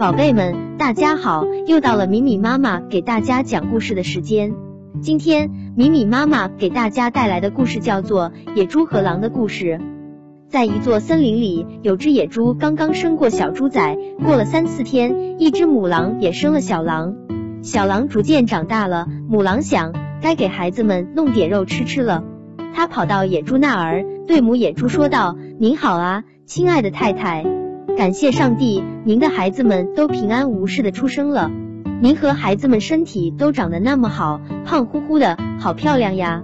宝贝们，大家好！又到了米米妈妈给大家讲故事的时间。今天米米妈妈给大家带来的故事叫做《野猪和狼的故事》。在一座森林里，有只野猪刚刚生过小猪崽，过了三四天，一只母狼也生了小狼。小狼逐渐长大了，母狼想，该给孩子们弄点肉吃吃了。它跑到野猪那儿，对母野猪说道：“您好啊，亲爱的太太。”感谢上帝，您的孩子们都平安无事的出生了。您和孩子们身体都长得那么好，胖乎乎的，好漂亮呀。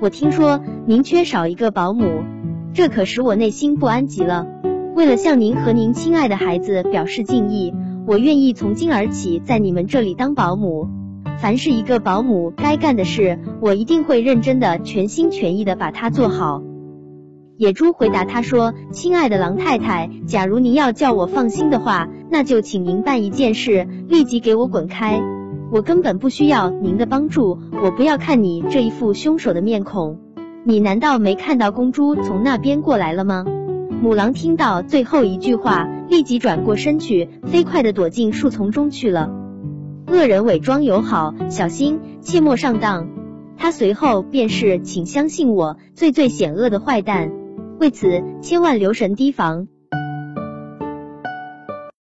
我听说您缺少一个保姆，这可使我内心不安极了。为了向您和您亲爱的孩子表示敬意，我愿意从今而起在你们这里当保姆。凡是一个保姆该干的事，我一定会认真的、全心全意的把它做好。野猪回答他说：“亲爱的狼太太，假如您要叫我放心的话，那就请您办一件事，立即给我滚开！我根本不需要您的帮助，我不要看你这一副凶手的面孔。你难道没看到公猪从那边过来了吗？”母狼听到最后一句话，立即转过身去，飞快的躲进树丛中去了。恶人伪装友好，小心，切莫上当。他随后便是请相信我，最最险恶的坏蛋。为此，千万留神提防。